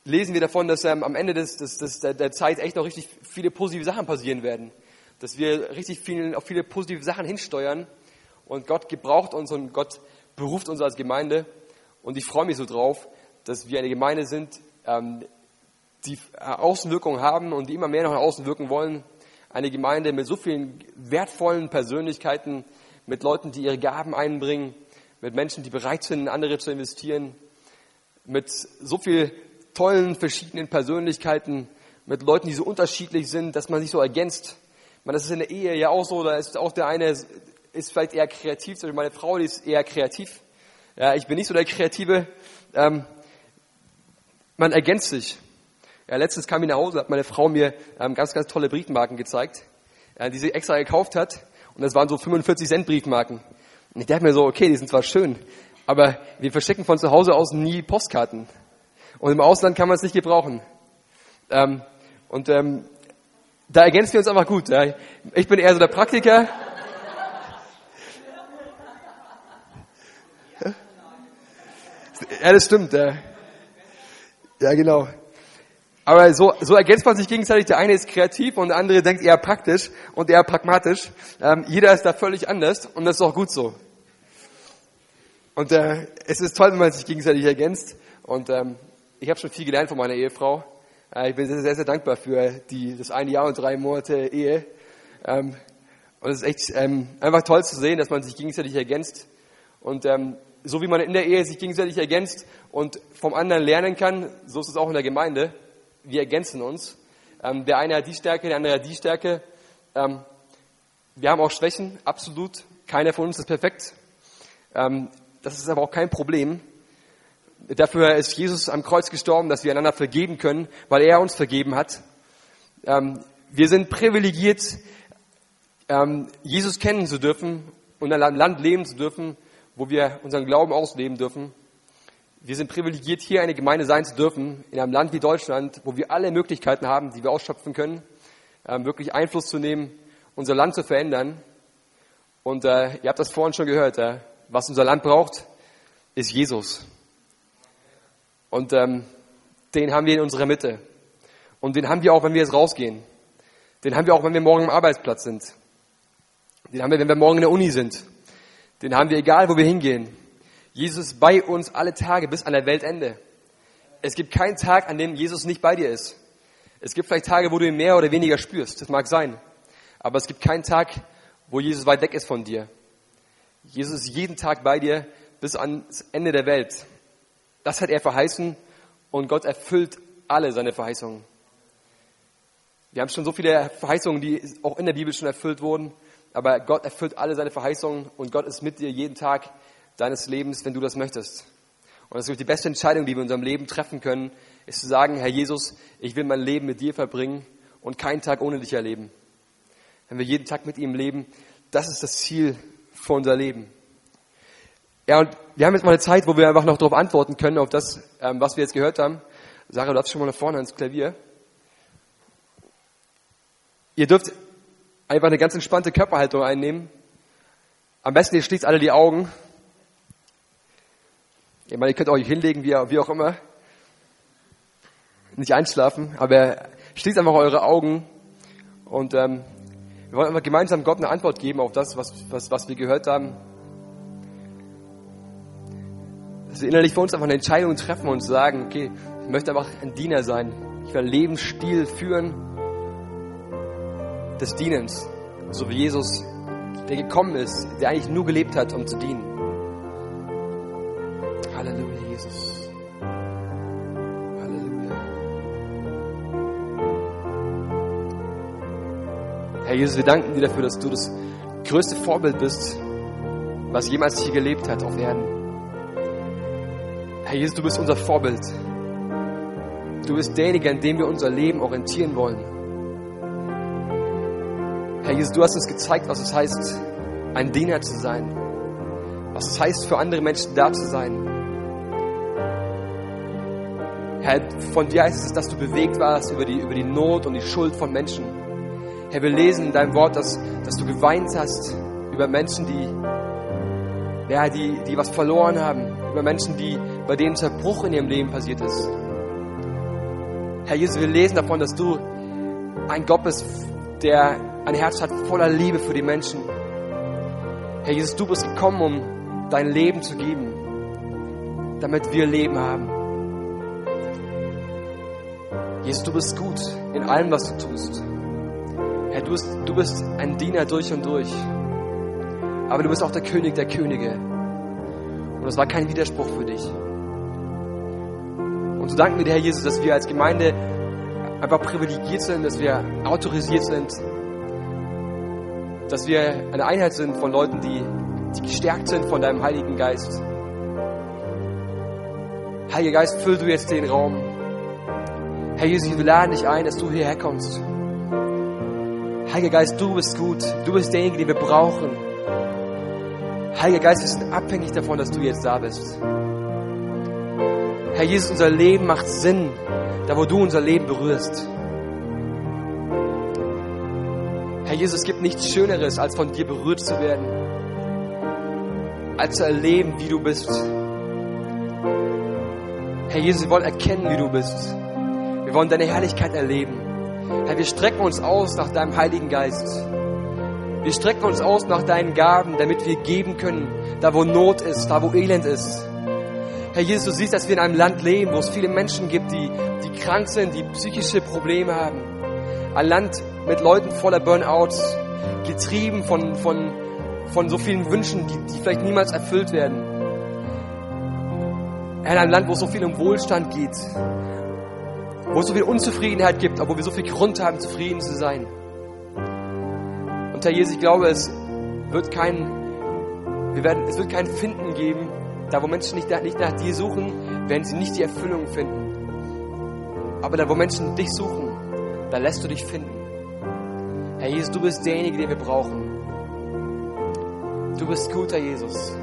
lesen wir davon, dass ähm, am Ende des, des, des, der, der Zeit echt noch richtig viele positive Sachen passieren werden. Dass wir richtig viel, auf viele positive Sachen hinsteuern. Und Gott gebraucht uns und Gott beruft uns als Gemeinde. Und ich freue mich so drauf, dass wir eine Gemeinde sind, ähm, die Außenwirkungen haben und die immer mehr nach außen wirken wollen eine Gemeinde mit so vielen wertvollen Persönlichkeiten, mit Leuten, die ihre Gaben einbringen, mit Menschen, die bereit sind, in andere zu investieren, mit so vielen tollen verschiedenen Persönlichkeiten, mit Leuten, die so unterschiedlich sind, dass man sich so ergänzt. Man, das ist in der Ehe ja auch so, da ist auch der eine ist vielleicht eher kreativ, zum Beispiel meine Frau, die ist eher kreativ. Ja, ich bin nicht so der Kreative. Ähm, man ergänzt sich. Ja, letztens kam ich nach Hause, hat meine Frau mir ähm, ganz, ganz tolle Briefmarken gezeigt, äh, die sie extra gekauft hat. Und das waren so 45 Cent Briefmarken. Und ich dachte mir so, okay, die sind zwar schön, aber wir verschicken von zu Hause aus nie Postkarten. Und im Ausland kann man es nicht gebrauchen. Ähm, und ähm, da ergänzen wir uns einfach gut. Ja. Ich bin eher so der Praktiker. Ja, das stimmt. Ja genau. Aber so, so ergänzt man sich gegenseitig. Der eine ist kreativ und der andere denkt eher praktisch und eher pragmatisch. Ähm, jeder ist da völlig anders und das ist auch gut so. Und äh, es ist toll, wenn man sich gegenseitig ergänzt. Und ähm, ich habe schon viel gelernt von meiner Ehefrau. Äh, ich bin sehr, sehr, sehr dankbar für die, das eine Jahr und drei Monate Ehe. Ähm, und es ist echt ähm, einfach toll zu sehen, dass man sich gegenseitig ergänzt. Und ähm, so wie man in der Ehe sich gegenseitig ergänzt und vom anderen lernen kann, so ist es auch in der Gemeinde wir ergänzen uns. Ähm, der eine hat die Stärke, der andere hat die Stärke. Ähm, wir haben auch Schwächen, absolut. Keiner von uns ist perfekt. Ähm, das ist aber auch kein Problem. Dafür ist Jesus am Kreuz gestorben, dass wir einander vergeben können, weil er uns vergeben hat. Ähm, wir sind privilegiert, ähm, Jesus kennen zu dürfen und in einem Land leben zu dürfen, wo wir unseren Glauben ausleben dürfen. Wir sind privilegiert, hier eine Gemeinde sein zu dürfen, in einem Land wie Deutschland, wo wir alle Möglichkeiten haben, die wir ausschöpfen können, ähm, wirklich Einfluss zu nehmen, unser Land zu verändern. Und äh, ihr habt das vorhin schon gehört, äh, was unser Land braucht, ist Jesus. Und ähm, den haben wir in unserer Mitte. Und den haben wir auch, wenn wir jetzt rausgehen. Den haben wir auch, wenn wir morgen am Arbeitsplatz sind. Den haben wir, wenn wir morgen in der Uni sind. Den haben wir, egal wo wir hingehen. Jesus bei uns alle Tage bis an der Weltende. Es gibt keinen Tag, an dem Jesus nicht bei dir ist. Es gibt vielleicht Tage, wo du ihn mehr oder weniger spürst. Das mag sein. Aber es gibt keinen Tag, wo Jesus weit weg ist von dir. Jesus ist jeden Tag bei dir bis ans Ende der Welt. Das hat er verheißen und Gott erfüllt alle seine Verheißungen. Wir haben schon so viele Verheißungen, die auch in der Bibel schon erfüllt wurden, aber Gott erfüllt alle seine Verheißungen und Gott ist mit dir jeden Tag deines Lebens, wenn du das möchtest. Und das ist die beste Entscheidung, die wir in unserem Leben treffen können, ist zu sagen, Herr Jesus, ich will mein Leben mit dir verbringen und keinen Tag ohne dich erleben. Wenn wir jeden Tag mit ihm leben, das ist das Ziel für unser Leben. Ja, und wir haben jetzt mal eine Zeit, wo wir einfach noch darauf antworten können, auf das, ähm, was wir jetzt gehört haben. Sarah, du darfst schon mal nach vorne ins Klavier. Ihr dürft einfach eine ganz entspannte Körperhaltung einnehmen. Am besten ihr schließt alle die Augen. Ich meine, ihr könnt euch hinlegen, wie, wie auch immer. Nicht einschlafen, aber schließt einfach eure Augen und ähm, wir wollen einfach gemeinsam Gott eine Antwort geben auf das, was, was, was wir gehört haben. Dass wir innerlich für uns einfach eine Entscheidung treffen und sagen, okay, ich möchte einfach ein Diener sein. Ich will einen Lebensstil führen des Dienens. So wie Jesus, der gekommen ist, der eigentlich nur gelebt hat, um zu dienen. Halleluja, Jesus. Halleluja. Herr Jesus, wir danken dir dafür, dass du das größte Vorbild bist, was jemals hier gelebt hat auf Erden. Herr Jesus, du bist unser Vorbild. Du bist derjenige, an dem wir unser Leben orientieren wollen. Herr Jesus, du hast uns gezeigt, was es heißt, ein Diener zu sein. Was es heißt, für andere Menschen da zu sein. Herr, von dir heißt es, dass du bewegt warst über die, über die Not und die Schuld von Menschen. Herr, wir lesen in deinem Wort, dass, dass du geweint hast über Menschen, die, ja, die, die was verloren haben. Über Menschen, die, bei denen Zerbruch in ihrem Leben passiert ist. Herr Jesus, wir lesen davon, dass du ein Gott bist, der ein Herz hat voller Liebe für die Menschen. Herr Jesus, du bist gekommen, um dein Leben zu geben, damit wir Leben haben. Jesus, du bist gut in allem, was du tust. Herr, du bist, du bist ein Diener durch und durch. Aber du bist auch der König der Könige. Und das war kein Widerspruch für dich. Und so danken wir dir, Herr Jesus, dass wir als Gemeinde einfach privilegiert sind, dass wir autorisiert sind, dass wir eine Einheit sind von Leuten, die, die gestärkt sind von deinem Heiligen Geist. Heiliger Geist, füll du jetzt den Raum. Herr Jesus, wir laden dich ein, dass du hierher kommst. Heiliger Geist, du bist gut. Du bist derjenige, den wir brauchen. Heiliger Geist, wir sind abhängig davon, dass du jetzt da bist. Herr Jesus, unser Leben macht Sinn, da wo du unser Leben berührst. Herr Jesus, es gibt nichts Schöneres, als von dir berührt zu werden, als zu erleben, wie du bist. Herr Jesus, wir wollen erkennen, wie du bist. Wir wollen deine Herrlichkeit erleben. Herr, wir strecken uns aus nach deinem Heiligen Geist. Wir strecken uns aus nach deinen Gaben, damit wir geben können, da wo Not ist, da wo Elend ist. Herr Jesus, du siehst, dass wir in einem Land leben, wo es viele Menschen gibt, die, die krank sind, die psychische Probleme haben. Ein Land mit Leuten voller Burnouts, getrieben von, von, von so vielen Wünschen, die, die vielleicht niemals erfüllt werden. In einem Land, wo es so viel um Wohlstand geht, wo es so viel Unzufriedenheit gibt, obwohl wir so viel Grund haben, zufrieden zu sein. Und Herr Jesus, ich glaube, es wird kein, wir werden, es wird kein Finden geben, da wo Menschen nicht, nicht nach dir suchen, werden sie nicht die Erfüllung finden. Aber da wo Menschen dich suchen, da lässt du dich finden. Herr Jesus, du bist derjenige, den wir brauchen. Du bist guter Jesus.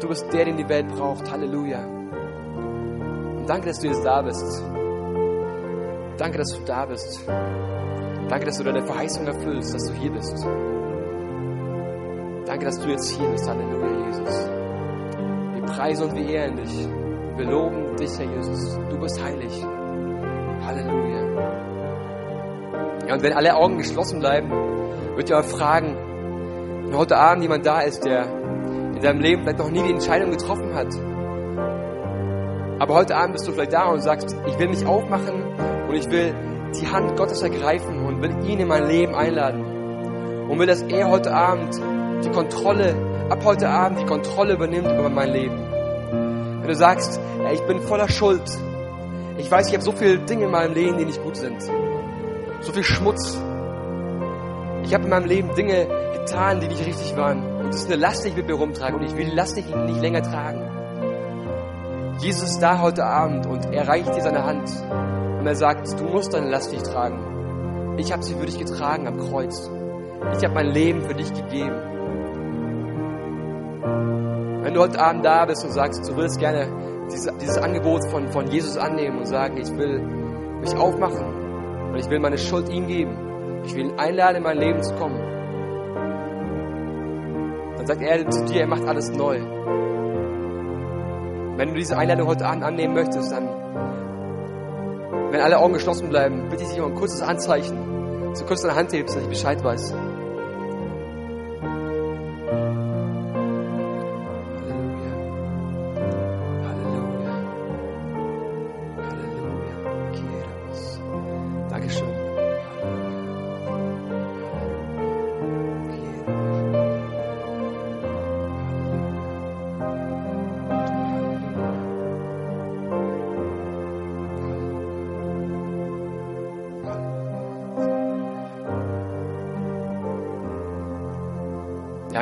Du bist der, den die Welt braucht. Halleluja. Und danke, dass du jetzt da bist. Danke, dass du da bist. Danke, dass du deine Verheißung erfüllst, dass du hier bist. Danke, dass du jetzt hier bist. Halleluja, Jesus. Wir preisen und wir ehren dich. Wir loben dich, Herr Jesus. Du bist heilig. Halleluja. Ja, und wenn alle Augen geschlossen bleiben, wird ihr euch fragen, wenn heute Abend jemand da ist, der in seinem Leben vielleicht noch nie die Entscheidung getroffen hat. Aber heute Abend bist du vielleicht da und sagst, ich will mich aufmachen und ich will die Hand Gottes ergreifen und will ihn in mein Leben einladen. Und will, dass er heute Abend die Kontrolle, ab heute Abend die Kontrolle übernimmt über mein Leben. Wenn du sagst, ja, ich bin voller Schuld. Ich weiß, ich habe so viele Dinge in meinem Leben, die nicht gut sind. So viel Schmutz. Ich habe in meinem Leben Dinge getan, die nicht richtig waren. Und das ist eine Last, die ich mit mir rumtrage. Und ich will die Last nicht, nicht länger tragen. Jesus ist da heute Abend und er reicht dir seine Hand. Und er sagt, du musst deine Last nicht tragen. Ich habe sie für dich getragen am Kreuz. Ich habe mein Leben für dich gegeben. Wenn du heute Abend da bist und sagst, du willst gerne dieses, dieses Angebot von, von Jesus annehmen und sagen, ich will mich aufmachen und ich will meine Schuld ihm geben, Ich will ihn einladen, in mein Leben zu kommen. Dann sagt er zu dir, er macht alles neu. Wenn du diese Einladung heute Abend annehmen möchtest, dann, wenn alle Augen geschlossen bleiben, bitte ich dich um ein kurzes Anzeichen, so kurz deine Hand hebst, dass ich Bescheid weiß.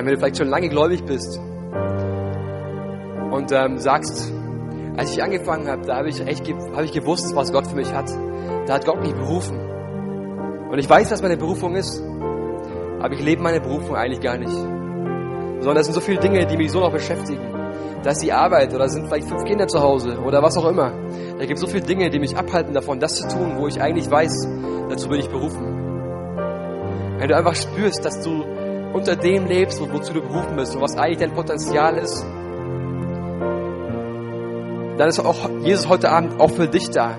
Wenn du vielleicht schon lange gläubig bist und ähm, sagst, als ich angefangen habe, da habe ich echt hab ich gewusst, was Gott für mich hat. Da hat Gott mich berufen. Und ich weiß, was meine Berufung ist, aber ich lebe meine Berufung eigentlich gar nicht. Sondern es sind so viele Dinge, die mich so noch beschäftigen. Da ist die Arbeit oder sind vielleicht fünf Kinder zu Hause oder was auch immer. Da gibt es so viele Dinge, die mich abhalten davon, das zu tun, wo ich eigentlich weiß, dazu bin ich berufen. Wenn du einfach spürst, dass du unter dem lebst, wozu du berufen bist und was eigentlich dein Potenzial ist, dann ist auch Jesus heute Abend auch für dich da.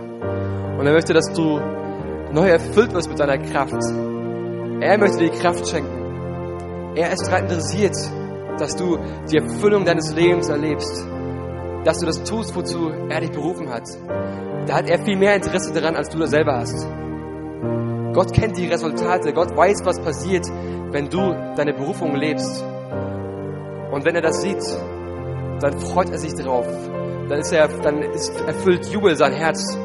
Und er möchte, dass du neu erfüllt wirst mit deiner Kraft. Er möchte dir die Kraft schenken. Er ist daran interessiert, dass du die Erfüllung deines Lebens erlebst. Dass du das tust, wozu er dich berufen hat. Da hat er viel mehr Interesse daran, als du das selber hast. Gott kennt die Resultate. Gott weiß, was passiert, wenn du deine Berufung lebst. Und wenn er das sieht, dann freut er sich drauf. Dann ist er, dann ist erfüllt Jubel sein Herz,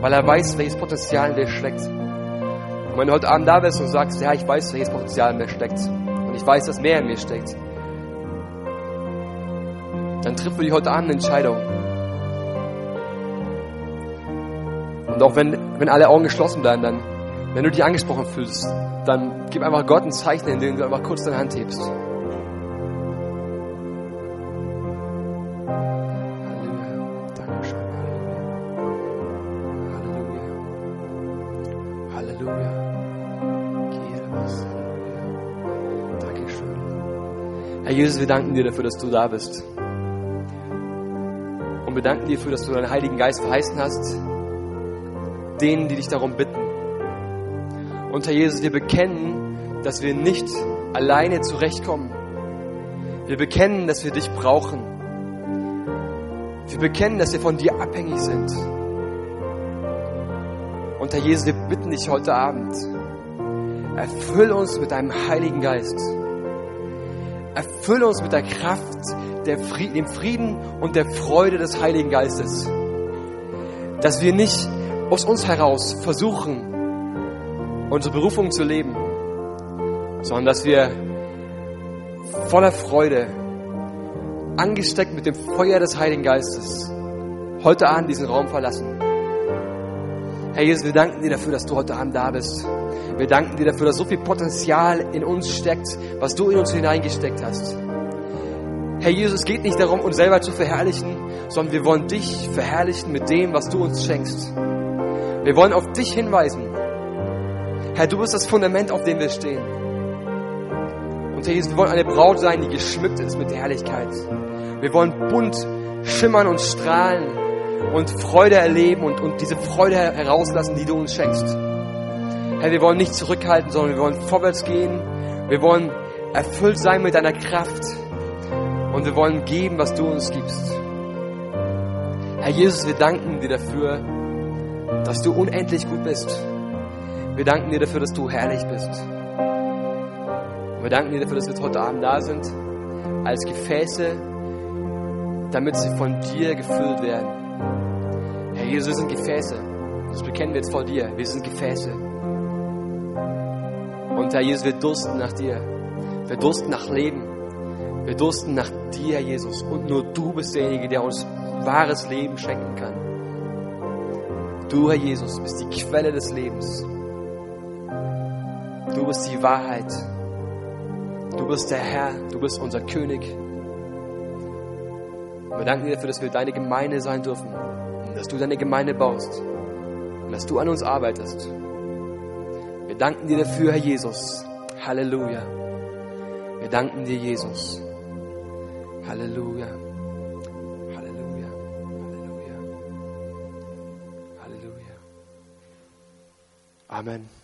weil er weiß, welches Potenzial in dir steckt. Und wenn du heute Abend da bist und sagst, ja, ich weiß, welches Potenzial in mir steckt, und ich weiß, dass mehr in mir steckt, dann triff für dich heute Abend eine Entscheidung. Und auch wenn, wenn alle Augen geschlossen bleiben, dann wenn du dich angesprochen fühlst, dann gib einfach Gott ein Zeichen, indem du einfach kurz deine Hand hebst. Halleluja. Dankeschön. Halleluja. Halleluja. Halleluja. Dankeschön. Herr Jesus, wir danken dir dafür, dass du da bist. Und wir danken dir dafür, dass du deinen Heiligen Geist verheißen hast, denen, die dich darum bitten. Und Herr Jesus, wir bekennen, dass wir nicht alleine zurechtkommen. Wir bekennen, dass wir dich brauchen. Wir bekennen, dass wir von dir abhängig sind. Und Herr Jesus, wir bitten dich heute Abend, erfüll uns mit deinem Heiligen Geist. Erfüll uns mit der Kraft, der Frieden, dem Frieden und der Freude des Heiligen Geistes. Dass wir nicht aus uns heraus versuchen, unsere Berufung zu leben, sondern dass wir voller Freude, angesteckt mit dem Feuer des Heiligen Geistes, heute Abend diesen Raum verlassen. Herr Jesus, wir danken dir dafür, dass du heute Abend da bist. Wir danken dir dafür, dass so viel Potenzial in uns steckt, was du in uns hineingesteckt hast. Herr Jesus, es geht nicht darum, uns selber zu verherrlichen, sondern wir wollen dich verherrlichen mit dem, was du uns schenkst. Wir wollen auf dich hinweisen. Herr, du bist das Fundament, auf dem wir stehen. Und Herr Jesus, wir wollen eine Braut sein, die geschmückt ist mit Herrlichkeit. Wir wollen bunt schimmern und strahlen und Freude erleben und, und diese Freude herauslassen, die du uns schenkst. Herr, wir wollen nicht zurückhalten, sondern wir wollen vorwärts gehen. Wir wollen erfüllt sein mit deiner Kraft. Und wir wollen geben, was du uns gibst. Herr Jesus, wir danken dir dafür, dass du unendlich gut bist. Wir danken dir dafür, dass du herrlich bist. Wir danken dir dafür, dass wir heute Abend da sind, als Gefäße, damit sie von dir gefüllt werden. Herr Jesus, wir sind Gefäße. Das bekennen wir jetzt vor dir. Wir sind Gefäße. Und Herr Jesus, wir dursten nach dir. Wir dursten nach Leben. Wir dursten nach dir, Herr Jesus. Und nur du bist derjenige, der uns wahres Leben schenken kann. Du, Herr Jesus, bist die Quelle des Lebens. Du bist die Wahrheit. Du bist der Herr. Du bist unser König. Und wir danken dir dafür, dass wir deine Gemeinde sein dürfen. Dass du deine Gemeinde baust. Und dass du an uns arbeitest. Wir danken dir dafür, Herr Jesus. Halleluja. Wir danken dir, Jesus. Halleluja. Halleluja. Halleluja. Halleluja. Amen.